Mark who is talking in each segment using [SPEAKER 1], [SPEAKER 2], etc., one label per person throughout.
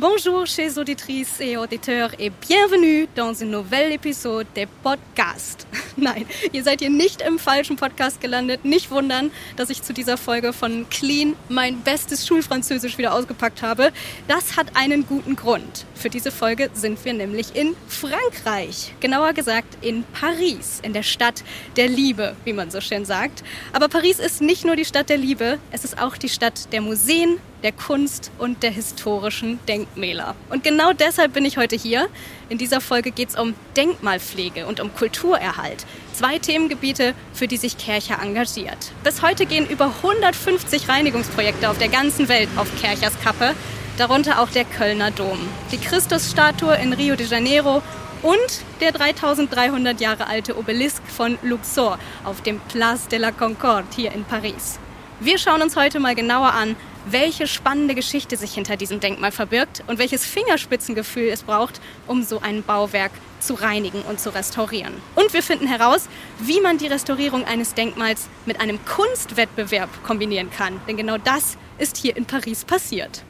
[SPEAKER 1] Bonjour, chers auditrices et auditeurs, et bienvenue dans un nouvel épisode des Podcasts. Nein, ihr seid hier nicht im falschen Podcast gelandet. Nicht wundern, dass ich zu dieser Folge von Clean mein bestes Schulfranzösisch wieder ausgepackt habe. Das hat einen guten Grund. Für diese Folge sind wir nämlich in Frankreich. Genauer gesagt in Paris, in der Stadt der Liebe, wie man so schön sagt. Aber Paris ist nicht nur die Stadt der Liebe, es ist auch die Stadt der Museen, der Kunst und der historischen Denkmäler. Und genau deshalb bin ich heute hier. In dieser Folge geht es um Denkmalpflege und um Kulturerhalt. Zwei Themengebiete, für die sich Kercher engagiert. Bis heute gehen über 150 Reinigungsprojekte auf der ganzen Welt auf Kerchers Kappe, darunter auch der Kölner Dom, die Christusstatue in Rio de Janeiro und der 3300 Jahre alte Obelisk von Luxor auf dem Place de la Concorde hier in Paris. Wir schauen uns heute mal genauer an, welche spannende Geschichte sich hinter diesem Denkmal verbirgt und welches Fingerspitzengefühl es braucht, um so ein Bauwerk zu reinigen und zu restaurieren. Und wir finden heraus, wie man die Restaurierung eines Denkmals mit einem Kunstwettbewerb kombinieren kann. Denn genau das ist hier in Paris passiert.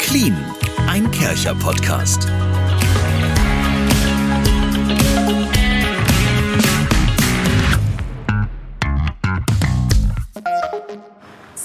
[SPEAKER 2] Clean, ein Kercher-Podcast.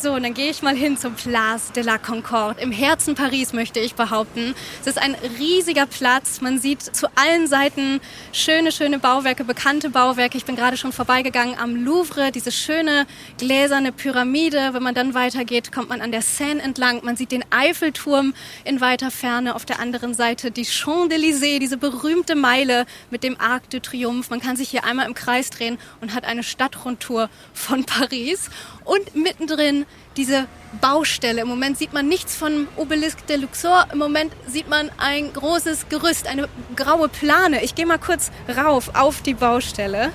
[SPEAKER 1] So, dann gehe ich mal hin zum Place de la Concorde. Im Herzen Paris möchte ich behaupten. Es ist ein riesiger Platz. Man sieht zu allen Seiten schöne, schöne Bauwerke, bekannte Bauwerke. Ich bin gerade schon vorbeigegangen am Louvre, diese schöne gläserne Pyramide. Wenn man dann weitergeht, kommt man an der Seine entlang. Man sieht den Eiffelturm in weiter Ferne. Auf der anderen Seite die Champs-Élysées, diese berühmte Meile mit dem Arc de Triomphe. Man kann sich hier einmal im Kreis drehen und hat eine Stadtrundtour von Paris. Und mittendrin diese Baustelle. Im Moment sieht man nichts von Obelisk de Luxor. Im Moment sieht man ein großes Gerüst, eine graue Plane. Ich gehe mal kurz rauf auf die Baustelle.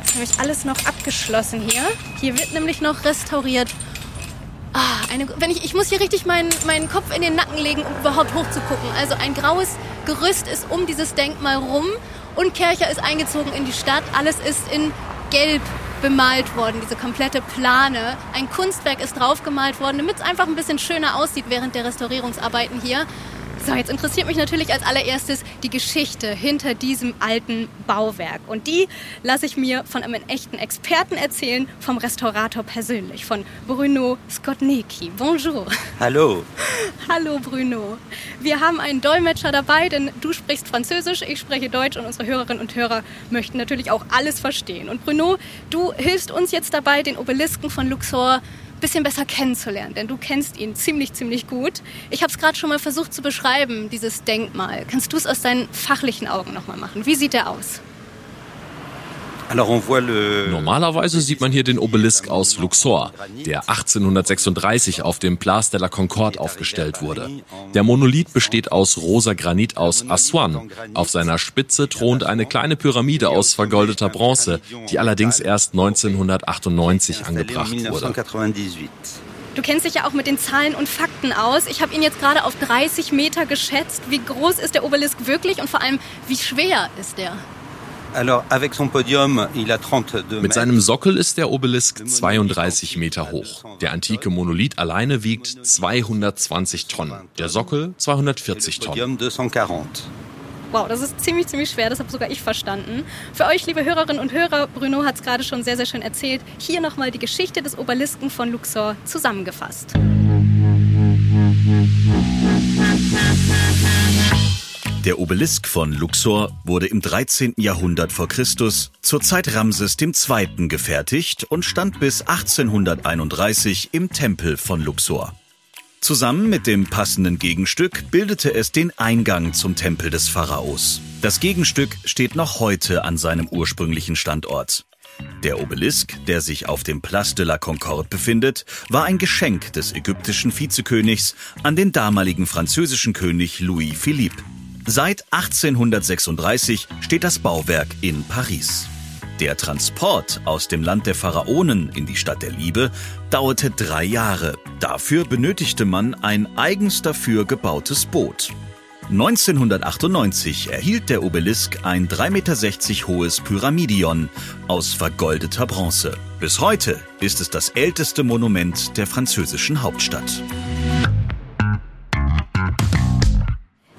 [SPEAKER 1] Das ist nämlich alles noch abgeschlossen hier. Hier wird nämlich noch restauriert. Ah, eine, wenn ich, ich muss hier richtig meinen, meinen Kopf in den Nacken legen, um überhaupt hochzugucken. Also ein graues Gerüst ist um dieses Denkmal rum und Kercher ist eingezogen in die Stadt. Alles ist in Gelb bemalt worden, diese komplette Plane. Ein Kunstwerk ist draufgemalt worden, damit es einfach ein bisschen schöner aussieht während der Restaurierungsarbeiten hier. So, jetzt interessiert mich natürlich als allererstes die Geschichte hinter diesem alten Bauwerk. Und die lasse ich mir von einem echten Experten erzählen, vom Restaurator persönlich, von Bruno Skotnicki. Bonjour.
[SPEAKER 3] Hallo.
[SPEAKER 1] Hallo Bruno. Wir haben einen Dolmetscher dabei, denn du sprichst Französisch, ich spreche Deutsch und unsere Hörerinnen und Hörer möchten natürlich auch alles verstehen. Und Bruno, du hilfst uns jetzt dabei, den Obelisken von Luxor bisschen besser kennenzulernen, denn du kennst ihn ziemlich, ziemlich gut. Ich habe es gerade schon mal versucht zu beschreiben, dieses Denkmal. Kannst du es aus deinen fachlichen Augen nochmal machen? Wie sieht der aus?
[SPEAKER 4] Normalerweise sieht man hier den Obelisk aus Luxor, der 1836 auf dem Place de la Concorde aufgestellt wurde. Der Monolith besteht aus rosa Granit aus Aswan. Auf seiner Spitze thront eine kleine Pyramide aus vergoldeter Bronze, die allerdings erst 1998 angebracht wurde.
[SPEAKER 1] Du kennst dich ja auch mit den Zahlen und Fakten aus. Ich habe ihn jetzt gerade auf 30 Meter geschätzt. Wie groß ist der Obelisk wirklich und vor allem, wie schwer ist der?
[SPEAKER 4] Mit seinem Sockel ist der Obelisk 32 Meter hoch. Der antike Monolith alleine wiegt 220 Tonnen, der Sockel 240 Tonnen.
[SPEAKER 1] Wow, das ist ziemlich, ziemlich schwer, das habe sogar ich verstanden. Für euch, liebe Hörerinnen und Hörer, Bruno hat es gerade schon sehr, sehr schön erzählt. Hier nochmal die Geschichte des Obelisken von Luxor zusammengefasst.
[SPEAKER 2] Der Obelisk von Luxor wurde im 13. Jahrhundert vor Christus zur Zeit Ramses II. gefertigt und stand bis 1831 im Tempel von Luxor. Zusammen mit dem passenden Gegenstück bildete es den Eingang zum Tempel des Pharaos. Das Gegenstück steht noch heute an seinem ursprünglichen Standort. Der Obelisk, der sich auf dem Place de la Concorde befindet, war ein Geschenk des ägyptischen Vizekönigs an den damaligen französischen König Louis Philippe. Seit 1836 steht das Bauwerk in Paris. Der Transport aus dem Land der Pharaonen in die Stadt der Liebe dauerte drei Jahre. Dafür benötigte man ein eigens dafür gebautes Boot. 1998 erhielt der Obelisk ein 3,60 Meter hohes Pyramidion aus vergoldeter Bronze. Bis heute ist es das älteste Monument der französischen Hauptstadt.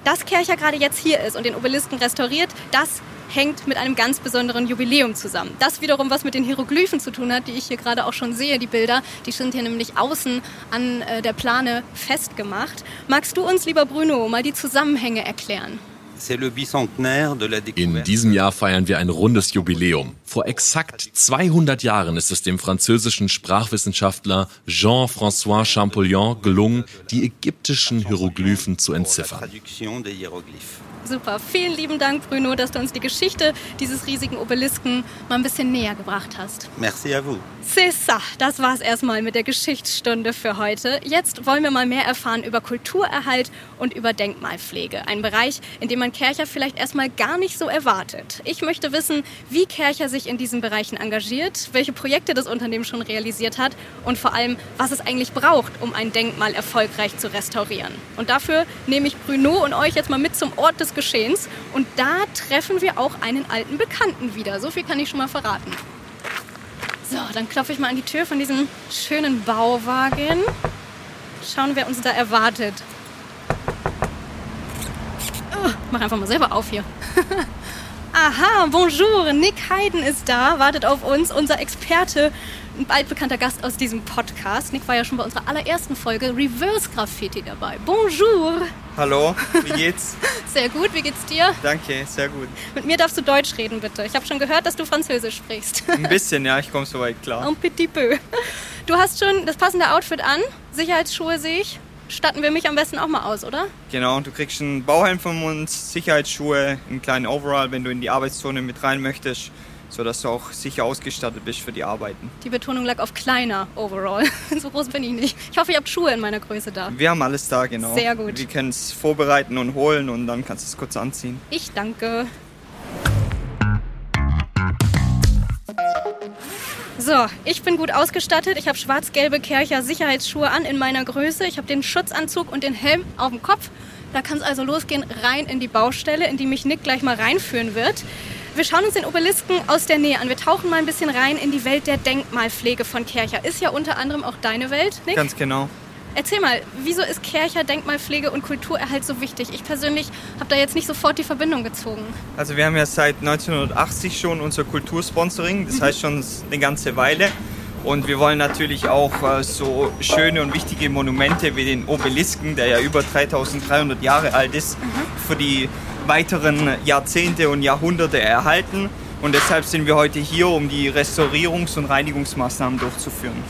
[SPEAKER 1] Dass Kercher gerade jetzt hier ist und den Obelisken restauriert, das hängt mit einem ganz besonderen Jubiläum zusammen. Das wiederum, was mit den Hieroglyphen zu tun hat, die ich hier gerade auch schon sehe, die Bilder, die sind hier nämlich außen an äh, der Plane festgemacht. Magst du uns, lieber Bruno, mal die Zusammenhänge erklären?
[SPEAKER 4] In diesem Jahr feiern wir ein rundes Jubiläum. Vor exakt 200 Jahren ist es dem französischen Sprachwissenschaftler Jean-François Champollion gelungen, die ägyptischen Hieroglyphen zu entziffern.
[SPEAKER 1] Super. Vielen lieben Dank, Bruno, dass du uns die Geschichte dieses riesigen Obelisken mal ein bisschen näher gebracht hast.
[SPEAKER 3] Merci à vous.
[SPEAKER 1] C'est ça. Das war's erstmal mit der Geschichtsstunde für heute. Jetzt wollen wir mal mehr erfahren über Kulturerhalt und über Denkmalpflege. Ein Bereich, in dem man Kercher vielleicht erstmal gar nicht so erwartet. Ich möchte wissen, wie Kercher sich in diesen Bereichen engagiert, welche Projekte das Unternehmen schon realisiert hat und vor allem, was es eigentlich braucht, um ein Denkmal erfolgreich zu restaurieren. Und dafür nehme ich Bruno und euch jetzt mal mit zum Ort des Geschehens. Und da treffen wir auch einen alten Bekannten wieder. So viel kann ich schon mal verraten. So, dann klopfe ich mal an die Tür von diesem schönen Bauwagen. Schauen, wer uns da erwartet. Oh, mach einfach mal selber auf hier. Aha, bonjour, Nick Heiden ist da, wartet auf uns, unser Experte ein bald bekannter Gast aus diesem Podcast. Nick war ja schon bei unserer allerersten Folge Reverse Graffiti dabei. Bonjour!
[SPEAKER 5] Hallo, wie geht's?
[SPEAKER 1] sehr gut, wie geht's dir?
[SPEAKER 5] Danke, sehr gut.
[SPEAKER 1] Mit mir darfst du Deutsch reden, bitte. Ich habe schon gehört, dass du Französisch sprichst.
[SPEAKER 5] Ein bisschen, ja, ich komme soweit klar.
[SPEAKER 1] Un petit peu. Du hast schon das passende Outfit an. Sicherheitsschuhe sehe ich. Statten wir mich am besten auch mal aus, oder?
[SPEAKER 5] Genau, du kriegst einen Bauhelm von uns, Sicherheitsschuhe, einen kleinen Overall, wenn du in die Arbeitszone mit rein möchtest sodass du auch sicher ausgestattet bist für die Arbeiten.
[SPEAKER 1] Die Betonung lag auf kleiner overall. so groß bin ich nicht. Ich hoffe, ihr habt Schuhe in meiner Größe da.
[SPEAKER 5] Wir haben alles da, genau.
[SPEAKER 1] Sehr gut.
[SPEAKER 5] Wir können es vorbereiten und holen und dann kannst du es kurz anziehen.
[SPEAKER 1] Ich danke. So, ich bin gut ausgestattet. Ich habe schwarz-gelbe Kercher Sicherheitsschuhe an in meiner Größe. Ich habe den Schutzanzug und den Helm auf dem Kopf. Da kann es also losgehen rein in die Baustelle, in die mich Nick gleich mal reinführen wird. Wir schauen uns den Obelisken aus der Nähe an. Wir tauchen mal ein bisschen rein in die Welt der Denkmalpflege von Kercher. Ist ja unter anderem auch deine Welt, Nick?
[SPEAKER 5] Ganz genau.
[SPEAKER 1] Erzähl mal, wieso ist Kercher Denkmalpflege und Kulturerhalt so wichtig? Ich persönlich habe da jetzt nicht sofort die Verbindung gezogen.
[SPEAKER 5] Also wir haben ja seit 1980 schon unser Kultursponsoring, das mhm. heißt schon eine ganze Weile. Und wir wollen natürlich auch äh, so schöne und wichtige Monumente wie den Obelisken, der ja über 3300 Jahre alt ist, mhm. für die weiteren Jahrzehnte und Jahrhunderte erhalten. Und deshalb sind wir heute hier, um die Restaurierungs- und Reinigungsmaßnahmen durchzuführen.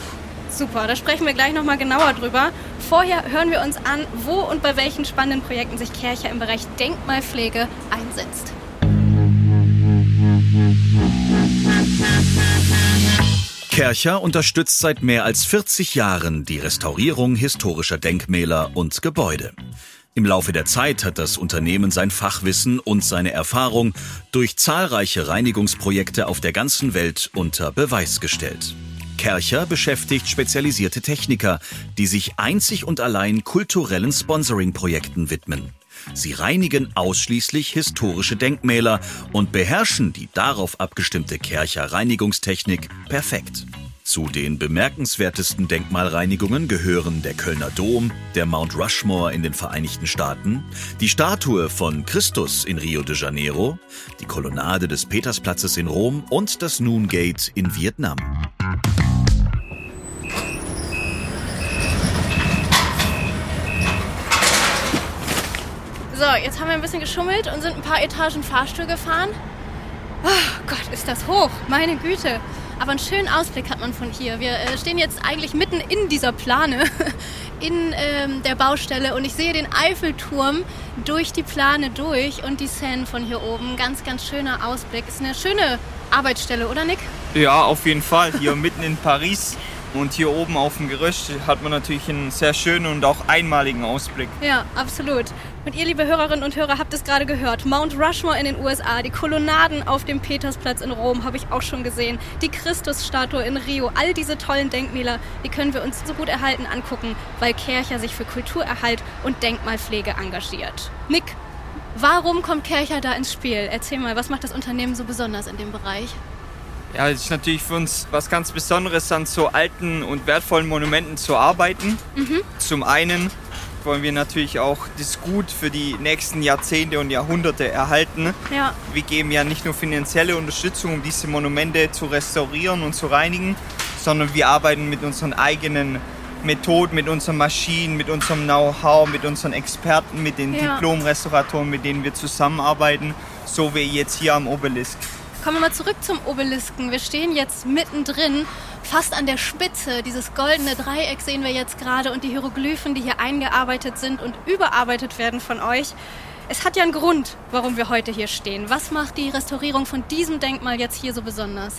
[SPEAKER 1] Super, da sprechen wir gleich nochmal genauer drüber. Vorher hören wir uns an, wo und bei welchen spannenden Projekten sich Kercher im Bereich Denkmalpflege einsetzt.
[SPEAKER 2] Kercher unterstützt seit mehr als 40 Jahren die Restaurierung historischer Denkmäler und Gebäude. Im Laufe der Zeit hat das Unternehmen sein Fachwissen und seine Erfahrung durch zahlreiche Reinigungsprojekte auf der ganzen Welt unter Beweis gestellt. Kercher beschäftigt spezialisierte Techniker, die sich einzig und allein kulturellen Sponsoring-Projekten widmen. Sie reinigen ausschließlich historische Denkmäler und beherrschen die darauf abgestimmte Kercher Reinigungstechnik perfekt. Zu den bemerkenswertesten Denkmalreinigungen gehören der Kölner Dom, der Mount Rushmore in den Vereinigten Staaten, die Statue von Christus in Rio de Janeiro, die Kolonnade des Petersplatzes in Rom und das Noon Gate in Vietnam.
[SPEAKER 1] So, jetzt haben wir ein bisschen geschummelt und sind ein paar Etagen Fahrstuhl gefahren. Oh Gott, ist das hoch, meine Güte. Aber einen schönen Ausblick hat man von hier. Wir äh, stehen jetzt eigentlich mitten in dieser Plane, in ähm, der Baustelle und ich sehe den Eiffelturm durch die Plane durch und die Seine von hier oben. Ganz, ganz schöner Ausblick. Ist eine schöne Arbeitsstelle, oder Nick?
[SPEAKER 5] Ja, auf jeden Fall. Hier mitten in Paris. Und hier oben auf dem Gerüst hat man natürlich einen sehr schönen und auch einmaligen Ausblick.
[SPEAKER 1] Ja, absolut. Und ihr, liebe Hörerinnen und Hörer, habt es gerade gehört. Mount Rushmore in den USA, die Kolonnaden auf dem Petersplatz in Rom habe ich auch schon gesehen, die Christusstatue in Rio, all diese tollen Denkmäler, die können wir uns so gut erhalten angucken, weil Kercher sich für Kulturerhalt und Denkmalpflege engagiert. Nick, Warum kommt Kercher da ins Spiel? Erzähl mal, was macht das Unternehmen so besonders in dem Bereich?
[SPEAKER 5] Ja, es ist natürlich für uns was ganz Besonderes, an so alten und wertvollen Monumenten zu arbeiten. Mhm. Zum einen wollen wir natürlich auch das Gut für die nächsten Jahrzehnte und Jahrhunderte erhalten. Ja. Wir geben ja nicht nur finanzielle Unterstützung, um diese Monumente zu restaurieren und zu reinigen, sondern wir arbeiten mit unseren eigenen Methoden, mit unseren Maschinen, mit unserem Know-how, mit unseren Experten, mit den ja. Diplom-Restauratoren, mit denen wir zusammenarbeiten, so wie jetzt hier am Obelisk.
[SPEAKER 1] Kommen wir mal zurück zum Obelisken. Wir stehen jetzt mittendrin, fast an der Spitze. Dieses goldene Dreieck sehen wir jetzt gerade und die Hieroglyphen, die hier eingearbeitet sind und überarbeitet werden von euch. Es hat ja einen Grund, warum wir heute hier stehen. Was macht die Restaurierung von diesem Denkmal jetzt hier so besonders?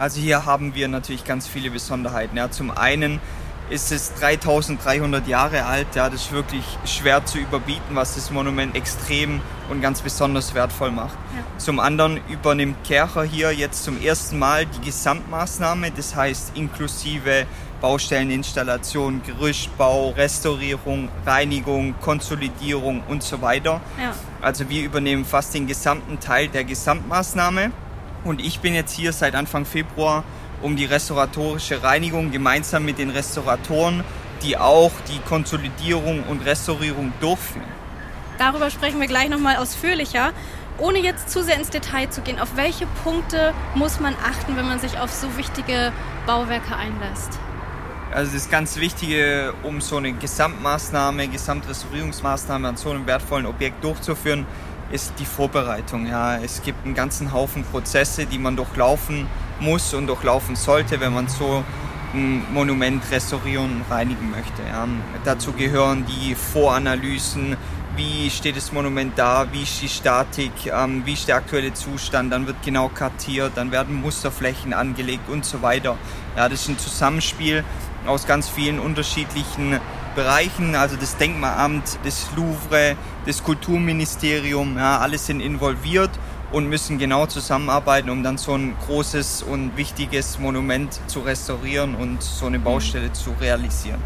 [SPEAKER 5] Also hier haben wir natürlich ganz viele Besonderheiten. Ja, zum einen ist es 3300 Jahre alt. Ja, das ist wirklich schwer zu überbieten, was das Monument extrem und ganz besonders wertvoll macht. Ja. Zum anderen übernimmt Kercher hier jetzt zum ersten Mal die Gesamtmaßnahme, das heißt inklusive Baustelleninstallation, Gerüstbau, Restaurierung, Reinigung, Konsolidierung und so weiter. Ja. Also wir übernehmen fast den gesamten Teil der Gesamtmaßnahme. Und ich bin jetzt hier seit Anfang Februar um die restauratorische Reinigung gemeinsam mit den Restauratoren, die auch die Konsolidierung und Restaurierung durchführen.
[SPEAKER 1] Darüber sprechen wir gleich nochmal ausführlicher. Ohne jetzt zu sehr ins Detail zu gehen, auf welche Punkte muss man achten, wenn man sich auf so wichtige Bauwerke einlässt?
[SPEAKER 5] Also das ganz Wichtige, um so eine Gesamtmaßnahme, Gesamtrestaurierungsmaßnahme an so einem wertvollen Objekt durchzuführen, ist die Vorbereitung. Ja, es gibt einen ganzen Haufen Prozesse, die man durchlaufen muss und durchlaufen sollte, wenn man so ein Monument restaurieren und reinigen möchte. Ja. Dazu gehören die Voranalysen, wie steht das Monument da, wie ist die Statik, ähm, wie ist der aktuelle Zustand, dann wird genau kartiert, dann werden Musterflächen angelegt und so weiter. Ja, das ist ein Zusammenspiel aus ganz vielen unterschiedlichen Bereichen, also das Denkmalamt, das Louvre, das Kulturministerium, ja, alles sind involviert und müssen genau zusammenarbeiten, um dann so ein großes und wichtiges Monument zu restaurieren und so eine Baustelle zu realisieren.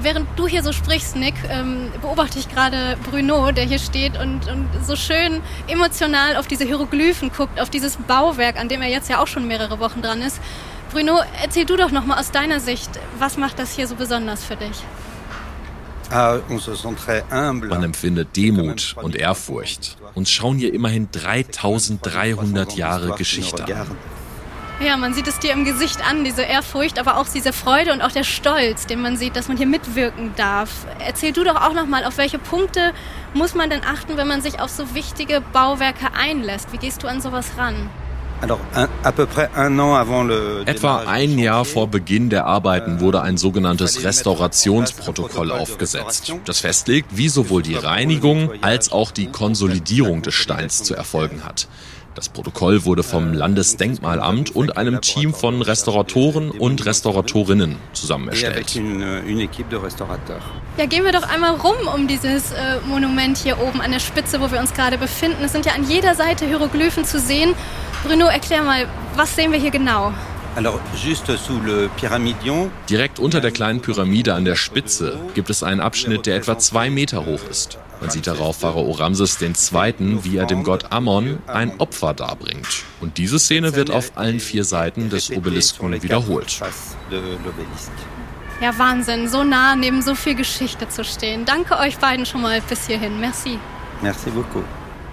[SPEAKER 1] Während du hier so sprichst, Nick, ähm, beobachte ich gerade Bruno, der hier steht und, und so schön emotional auf diese Hieroglyphen guckt, auf dieses Bauwerk, an dem er jetzt ja auch schon mehrere Wochen dran ist. Bruno, erzähl du doch nochmal aus deiner Sicht, was macht das hier so besonders für dich?
[SPEAKER 4] Ah, Man empfindet Demut und Ehrfurcht. Uns schauen hier immerhin 3300 Jahre Geschichte an.
[SPEAKER 1] Ja, man sieht es dir im Gesicht an, diese Ehrfurcht, aber auch diese Freude und auch der Stolz, den man sieht, dass man hier mitwirken darf. Erzähl du doch auch nochmal, auf welche Punkte muss man denn achten, wenn man sich auf so wichtige Bauwerke einlässt? Wie gehst du an sowas ran?
[SPEAKER 4] Etwa ein Jahr vor Beginn der Arbeiten wurde ein sogenanntes Restaurationsprotokoll aufgesetzt, das festlegt, wie sowohl die Reinigung als auch die Konsolidierung des Steins zu erfolgen hat. Das Protokoll wurde vom Landesdenkmalamt und einem Team von Restauratoren und Restauratorinnen zusammen erstellt.
[SPEAKER 1] Ja, gehen wir doch einmal rum um dieses äh, Monument hier oben an der Spitze, wo wir uns gerade befinden. Es sind ja an jeder Seite Hieroglyphen zu sehen. Bruno, erklär mal, was sehen wir hier genau?
[SPEAKER 4] Direkt unter der kleinen Pyramide an der Spitze gibt es einen Abschnitt, der etwa zwei Meter hoch ist. Man sieht darauf Pharao Ramses II., wie er dem Gott Ammon ein Opfer darbringt. Und diese Szene wird auf allen vier Seiten des Obelisken wiederholt.
[SPEAKER 1] Ja, Wahnsinn, so nah neben so viel Geschichte zu stehen. Danke euch beiden schon mal bis hierhin. Merci.
[SPEAKER 5] Merci beaucoup.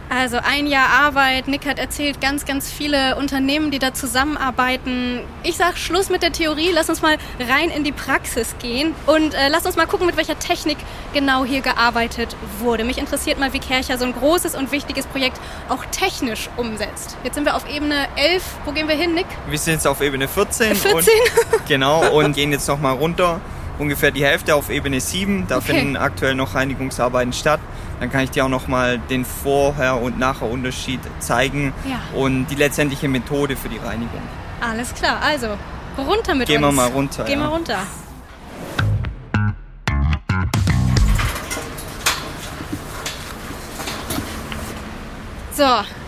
[SPEAKER 1] Also ein Jahr Arbeit. Nick hat erzählt, ganz, ganz viele Unternehmen, die da zusammenarbeiten. Ich sag Schluss mit der Theorie, lass uns mal rein in die Praxis gehen und äh, lass uns mal gucken, mit welcher Technik genau hier gearbeitet wurde. Mich interessiert mal, wie Kercher so ein großes und wichtiges Projekt auch technisch umsetzt. Jetzt sind wir auf Ebene 11. Wo gehen wir hin, Nick?
[SPEAKER 5] Wir sind jetzt auf Ebene 14.
[SPEAKER 1] 14?
[SPEAKER 5] Und, genau, und gehen jetzt nochmal runter ungefähr die Hälfte auf Ebene 7. Da okay. finden aktuell noch Reinigungsarbeiten statt. Dann kann ich dir auch nochmal den Vorher- und Nachher-Unterschied zeigen ja. und die letztendliche Methode für die Reinigung.
[SPEAKER 1] Alles klar, also runter mit
[SPEAKER 5] Gehen uns. Gehen wir mal runter.
[SPEAKER 1] Gehen wir runter. So,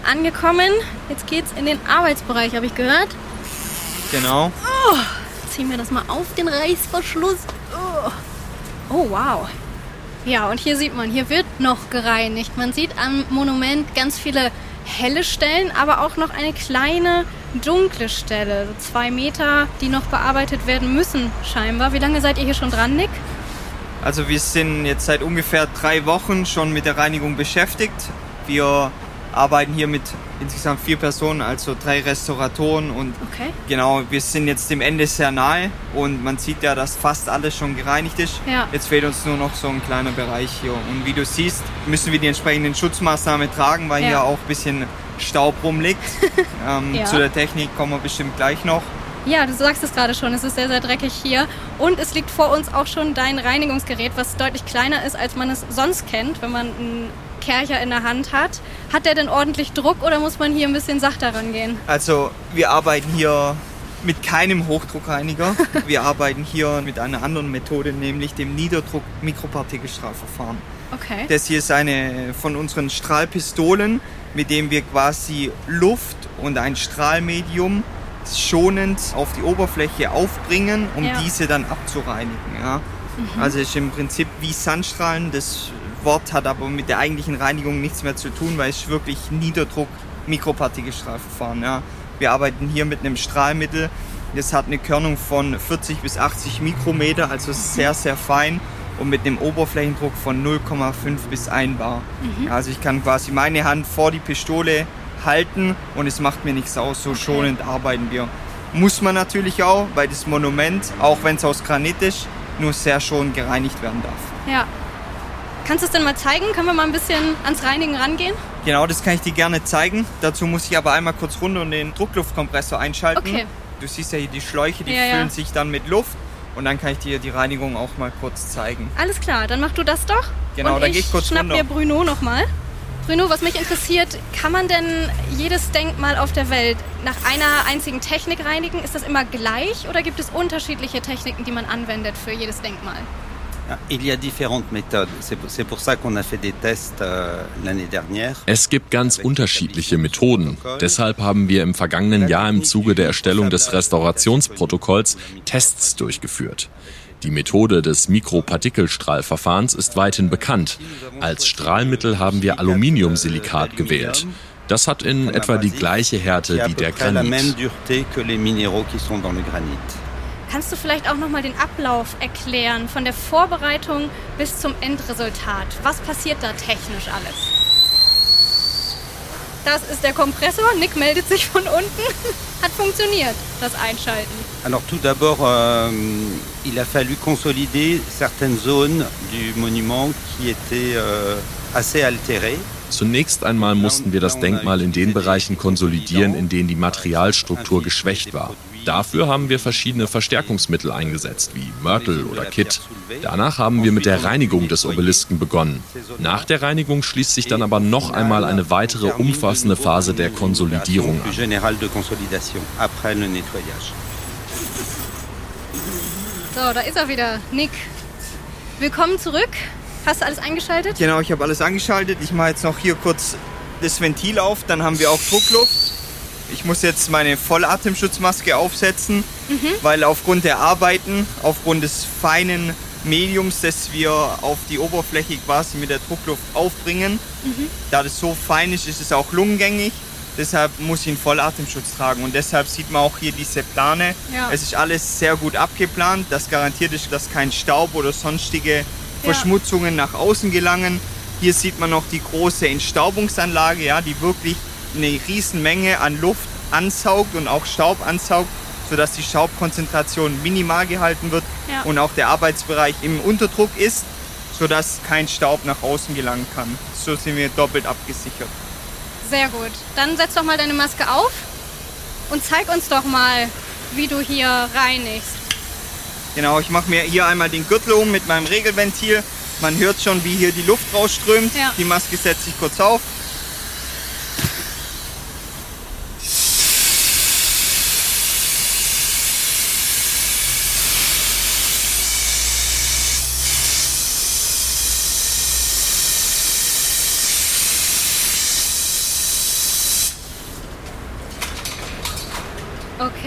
[SPEAKER 1] angekommen. Jetzt geht's in den Arbeitsbereich, habe ich gehört.
[SPEAKER 5] Genau.
[SPEAKER 1] Oh, ziehen wir das mal auf den Reißverschluss. Oh, wow. Ja, und hier sieht man, hier wird noch gereinigt. Man sieht am Monument ganz viele helle Stellen, aber auch noch eine kleine dunkle Stelle. So zwei Meter, die noch bearbeitet werden müssen, scheinbar. Wie lange seid ihr hier schon dran, Nick?
[SPEAKER 5] Also wir sind jetzt seit ungefähr drei Wochen schon mit der Reinigung beschäftigt. Wir arbeiten hier mit insgesamt vier Personen, also drei Restauratoren und
[SPEAKER 1] Okay.
[SPEAKER 5] genau, wir sind jetzt dem Ende sehr nahe und man sieht ja, dass fast alles schon gereinigt ist.
[SPEAKER 1] Ja.
[SPEAKER 5] Jetzt fehlt uns nur noch so ein kleiner Bereich hier und wie du siehst, müssen wir die entsprechenden Schutzmaßnahmen tragen, weil
[SPEAKER 1] Ja.
[SPEAKER 5] hier auch ein bisschen Staub rumliegt. ähm,
[SPEAKER 1] Ja.
[SPEAKER 5] Zu der Technik kommen wir bestimmt gleich noch.
[SPEAKER 1] Ja, du sagst es gerade schon, es ist sehr, sehr dreckig hier. Und es liegt vor uns auch schon dein Reinigungsgerät, was deutlich kleiner ist, als man es sonst kennt, wenn man einen Kercher in der Hand hat. Hat der denn ordentlich Druck oder muss man hier ein bisschen sachter rangehen?
[SPEAKER 5] Also wir arbeiten hier mit keinem Hochdruckreiniger. Wir arbeiten hier mit einer anderen Methode, nämlich dem Niederdruck-Mikropartikelstrahlverfahren.
[SPEAKER 1] Okay.
[SPEAKER 5] Das hier ist eine von unseren Strahlpistolen, mit dem wir quasi Luft und ein Strahlmedium schonend auf die Oberfläche aufbringen, um
[SPEAKER 1] Ja.
[SPEAKER 5] diese dann abzureinigen. Ja. Also es ist im Prinzip wie Sandstrahlen. Das Wort hat aber mit der eigentlichen Reinigung nichts mehr zu tun, weil es wirklich Niederdruck Mikropartikelstrahlverfahren. Ja. Wir arbeiten hier mit einem Strahlmittel. Das hat eine Körnung von 40 bis 80 Mikrometer, also sehr, sehr fein und mit einem Oberflächendruck von 0,5 bis 1 Bar. Ja, Also ich kann quasi meine Hand vor die Pistole halten und es macht mir nichts aus, so schonend arbeiten wir. Muss man natürlich auch, weil das Monument, auch wenn es aus Granit ist, nur sehr schonend gereinigt werden darf.
[SPEAKER 1] Ja. Kannst du es denn mal zeigen? Können wir mal ein bisschen ans Reinigen rangehen?
[SPEAKER 5] Genau, das kann ich dir gerne zeigen. Dazu muss ich aber einmal kurz runter und den Druckluftkompressor einschalten.
[SPEAKER 1] Okay.
[SPEAKER 5] Du siehst ja hier die Schläuche, die
[SPEAKER 1] Ja, ja.
[SPEAKER 5] füllen sich dann mit Luft und dann kann ich dir die Reinigung auch mal kurz zeigen.
[SPEAKER 1] Alles klar, dann mach du das doch.
[SPEAKER 5] Genau,
[SPEAKER 1] Und
[SPEAKER 5] dann
[SPEAKER 1] ich
[SPEAKER 5] geh ich kurz
[SPEAKER 1] schnapp
[SPEAKER 5] runter.
[SPEAKER 1] mir Bruno nochmal. Bruno, was mich interessiert, kann man denn jedes Denkmal auf der Welt nach einer einzigen Technik reinigen? Ist das immer gleich oder gibt es unterschiedliche Techniken, die man anwendet für jedes Denkmal?
[SPEAKER 3] Il y a différentes méthodes. C'est pour- c'est pour ça qu'on a fait des tests l'année dernière.
[SPEAKER 4] Es gibt ganz unterschiedliche Methoden. Deshalb haben wir im vergangenen Jahr im Zuge der Erstellung des Restaurationsprotokolls Tests durchgeführt. Die Methode des Mikropartikelstrahlverfahrens ist weithin bekannt. Als Strahlmittel haben wir Aluminiumsilikat gewählt. Das hat in etwa die gleiche Härte wie der Granit.
[SPEAKER 1] Kannst du vielleicht auch nochmal den Ablauf erklären, von der Vorbereitung bis zum Endresultat? Was passiert da technisch alles? Das ist der Kompressor. Nick meldet sich von unten. Hat funktioniert, das Einschalten.
[SPEAKER 3] Alors tout d'abord, euh, il a fallu consolider certaines zones du monument qui étaient euh, assez altérées.
[SPEAKER 4] Zunächst einmal mussten wir das Denkmal in den Bereichen konsolidieren, in denen die Materialstruktur geschwächt war. Dafür haben wir verschiedene Verstärkungsmittel eingesetzt, wie Mörtel oder Kit. Danach haben wir mit der Reinigung des Obelisken begonnen. Nach der Reinigung schließt sich dann aber noch einmal eine weitere umfassende Phase der Konsolidierung an.
[SPEAKER 3] générale de consolidation après le nettoyage.
[SPEAKER 1] So, da ist er wieder. Nick, willkommen zurück. Hast du alles eingeschaltet?
[SPEAKER 5] Genau, ich habe alles angeschaltet. Ich mache jetzt noch hier kurz das Ventil auf, dann haben wir auch Druckluft. Ich muss jetzt meine Vollatemschutzmaske aufsetzen, weil aufgrund der Arbeiten, aufgrund des feinen Mediums, das wir auf die Oberfläche quasi mit der Druckluft aufbringen, da das so fein ist, ist es auch lungengängig. Deshalb muss ich einen Vollatemschutz tragen und deshalb sieht man auch hier diese Plane.
[SPEAKER 1] Ja.
[SPEAKER 5] Es ist alles sehr gut abgeplant. Das garantiert ist, dass kein Staub oder sonstige Verschmutzungen nach außen gelangen. Hier sieht man noch die große Entstaubungsanlage, ja, die wirklich eine riesen Menge an Luft ansaugt und auch Staub ansaugt, sodass die Staubkonzentration minimal gehalten wird
[SPEAKER 1] Ja.
[SPEAKER 5] und auch der Arbeitsbereich im Unterdruck ist, sodass kein Staub nach außen gelangen kann. So sind wir doppelt abgesichert.
[SPEAKER 1] Sehr gut. Dann setz doch mal deine Maske auf und zeig uns doch mal, wie du hier reinigst.
[SPEAKER 5] Genau, ich mache mir hier einmal den Gürtel um mit meinem Regelventil. Man hört schon, wie hier die Luft rausströmt.
[SPEAKER 1] Ja.
[SPEAKER 5] Die Maske setze ich kurz auf.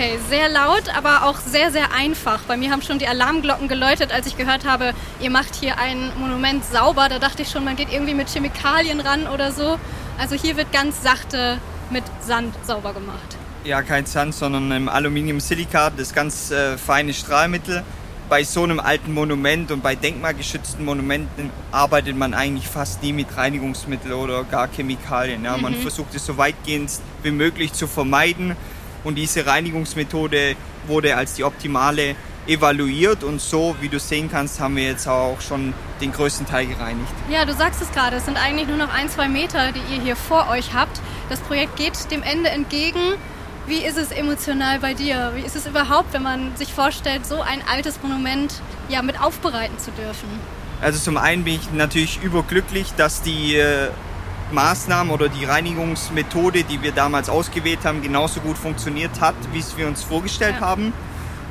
[SPEAKER 1] Okay. Sehr laut, aber auch sehr, sehr einfach. Bei mir haben schon die Alarmglocken geläutet, als ich gehört habe, ihr macht hier ein Monument sauber. Da dachte ich schon, man geht irgendwie mit Chemikalien ran oder so. Also hier wird ganz sachte mit Sand sauber gemacht.
[SPEAKER 5] Ja, kein Sand, sondern Aluminiumsilikat, das ganz äh, feine Strahlmittel. Bei so einem alten Monument und bei denkmalgeschützten Monumenten arbeitet man eigentlich fast nie mit Reinigungsmittel oder gar Chemikalien. Ja. Mhm. Man versucht es so weitgehend wie möglich zu vermeiden und diese Reinigungsmethode wurde als die optimale evaluiert und so, wie du sehen kannst, haben wir jetzt auch schon den größten Teil gereinigt.
[SPEAKER 1] Ja, du sagst es gerade, es sind eigentlich nur noch ein, zwei Meter, die ihr hier vor euch habt. Das Projekt geht dem Ende entgegen. Wie ist es emotional bei dir? Wie ist es überhaupt, wenn man sich vorstellt, so ein altes Monument ja mit aufbereiten zu dürfen?
[SPEAKER 5] Also zum einen bin ich natürlich überglücklich, dass die äh, Maßnahmen oder die Reinigungsmethode, die wir damals ausgewählt haben, genauso gut funktioniert hat, wie es wir uns vorgestellt ja. haben.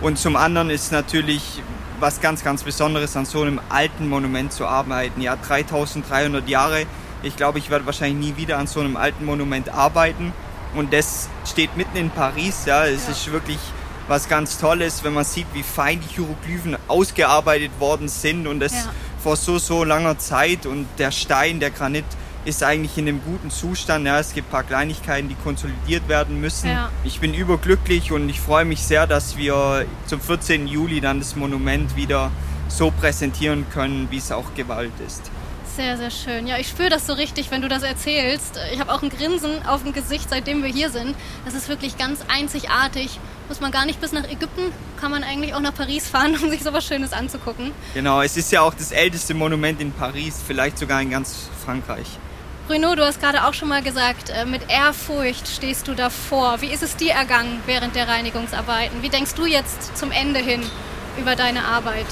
[SPEAKER 5] Und zum anderen ist natürlich was ganz, ganz Besonderes, an so einem alten Monument zu arbeiten. Ja, 3300 Jahre. Ich glaube, ich werde wahrscheinlich nie wieder an so einem alten Monument arbeiten. Und das steht mitten in Paris. Ja, es ja. ist wirklich was ganz Tolles, wenn man sieht, wie fein die Hieroglyphen ausgearbeitet worden sind und das ja. vor so, so langer Zeit. Und der Stein, der Granit, ist eigentlich in einem guten Zustand. Ja, es gibt ein paar Kleinigkeiten, die konsolidiert werden müssen. Ja. Ich bin überglücklich und ich freue mich sehr, dass wir zum 14. Juli dann das Monument wieder so präsentieren können, wie es auch gewollt ist.
[SPEAKER 1] Sehr, sehr schön. Ja, ich spüre das so richtig, wenn du das erzählst. Ich habe auch ein Grinsen auf dem Gesicht, seitdem wir hier sind. Das ist wirklich ganz einzigartig. Muss man gar nicht bis nach Ägypten, kann man eigentlich auch nach Paris fahren, um sich so was Schönes anzugucken.
[SPEAKER 5] Genau, es ist ja auch das älteste Monument in Paris, vielleicht sogar in ganz Frankreich.
[SPEAKER 1] Bruno, du hast gerade auch schon mal gesagt, äh, mit Ehrfurcht stehst du davor. Wie ist es dir ergangen während der Reinigungsarbeiten? Wie denkst du jetzt zum Ende hin über deine Arbeit?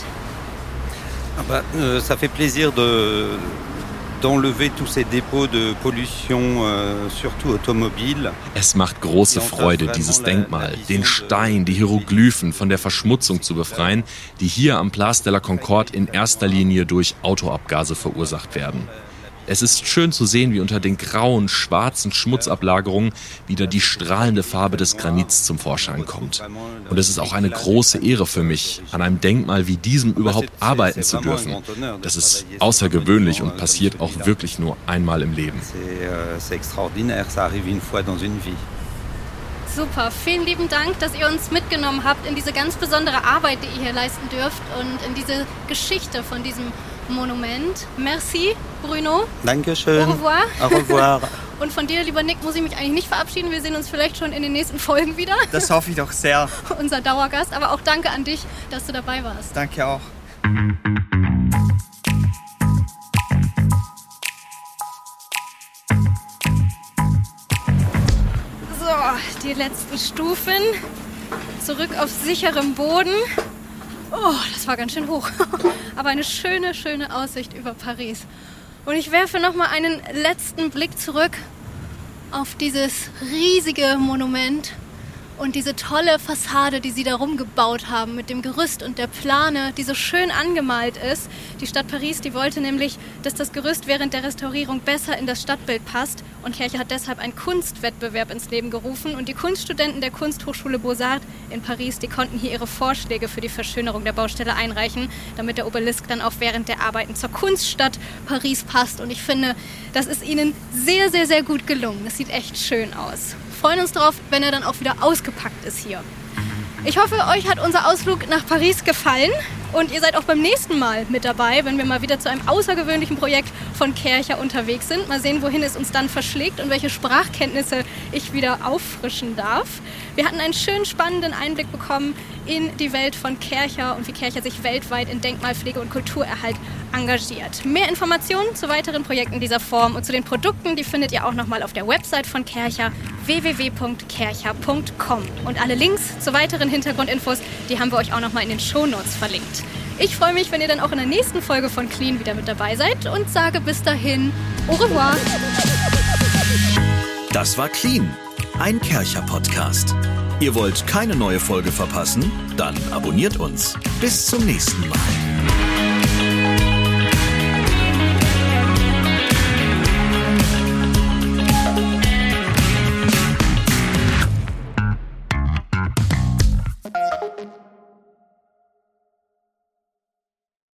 [SPEAKER 3] Aber, äh, ça fait plaisir de, d'enlever tous ces dépôts de pollution, euh, surtout automobile.
[SPEAKER 4] Es macht große Freude, dieses Denkmal, den Stein, die Hieroglyphen von der Verschmutzung zu befreien, die hier am Place de la Concorde in erster Linie durch Autoabgase verursacht werden. Es ist schön zu sehen, wie unter den grauen, schwarzen Schmutzablagerungen wieder die strahlende Farbe des Granits zum Vorschein kommt. Und es ist auch eine große Ehre für mich, an einem Denkmal wie diesem überhaupt arbeiten zu dürfen. Das ist außergewöhnlich und passiert auch wirklich nur einmal im Leben.
[SPEAKER 1] Super, vielen lieben Dank, dass ihr uns mitgenommen habt in diese ganz besondere Arbeit, die ihr hier leisten dürft und in diese Geschichte von diesem Monument. Merci, Bruno.
[SPEAKER 3] Dankeschön.
[SPEAKER 1] Au revoir.
[SPEAKER 3] Au revoir.
[SPEAKER 1] Und von dir, lieber Nick, muss ich mich eigentlich nicht verabschieden. Wir sehen uns vielleicht schon in den nächsten Folgen wieder.
[SPEAKER 5] Das hoffe ich doch sehr.
[SPEAKER 1] Unser Dauergast. Aber auch danke an dich, dass du dabei warst.
[SPEAKER 5] Danke auch.
[SPEAKER 1] So, die letzten Stufen. Zurück auf sicherem Boden. Oh, das war ganz schön hoch. Aber eine schöne, schöne Aussicht über Paris. Und ich werfe noch mal einen letzten Blick zurück auf dieses riesige Monument und diese tolle Fassade, die sie darum gebaut haben mit dem Gerüst und der Plane, die so schön angemalt ist. Die Stadt Paris, die wollte nämlich, dass das Gerüst während der Restaurierung besser in das Stadtbild passt und Kirche hat deshalb einen Kunstwettbewerb ins Leben gerufen und die Kunststudenten der Kunsthochschule Beaux-Arts in Paris, die konnten hier ihre Vorschläge für die Verschönerung der Baustelle einreichen, damit der Obelisk dann auch während der Arbeiten zur Kunststadt Paris passt und ich finde, das ist ihnen sehr, sehr, sehr gut gelungen. Das sieht echt schön aus freuen uns darauf, wenn er dann auch wieder ausgepackt ist hier. Ich hoffe, euch hat unser Ausflug nach Paris gefallen und ihr seid auch beim nächsten Mal mit dabei, wenn wir mal wieder zu einem außergewöhnlichen Projekt von Kercher unterwegs sind. Mal sehen, wohin es uns dann verschlägt und welche Sprachkenntnisse ich wieder auffrischen darf. Wir hatten einen schönen, spannenden Einblick bekommen in die Welt von Kercher und wie Kercher sich weltweit in Denkmalpflege und Kulturerhalt engagiert. Mehr Informationen zu weiteren Projekten dieser Form und zu den Produkten, die findet ihr auch nochmal auf der Website von Kercher www.kercher.com. Und alle Links zu weiteren Hintergrundinfos, die haben wir euch auch nochmal in den Shownotes verlinkt. Ich freue mich, wenn ihr dann auch in der nächsten Folge von Clean wieder mit dabei seid und sage bis dahin au revoir.
[SPEAKER 2] Das war Clean, ein Kercher-Podcast. Ihr wollt keine neue Folge verpassen? Dann abonniert uns. Bis zum nächsten Mal.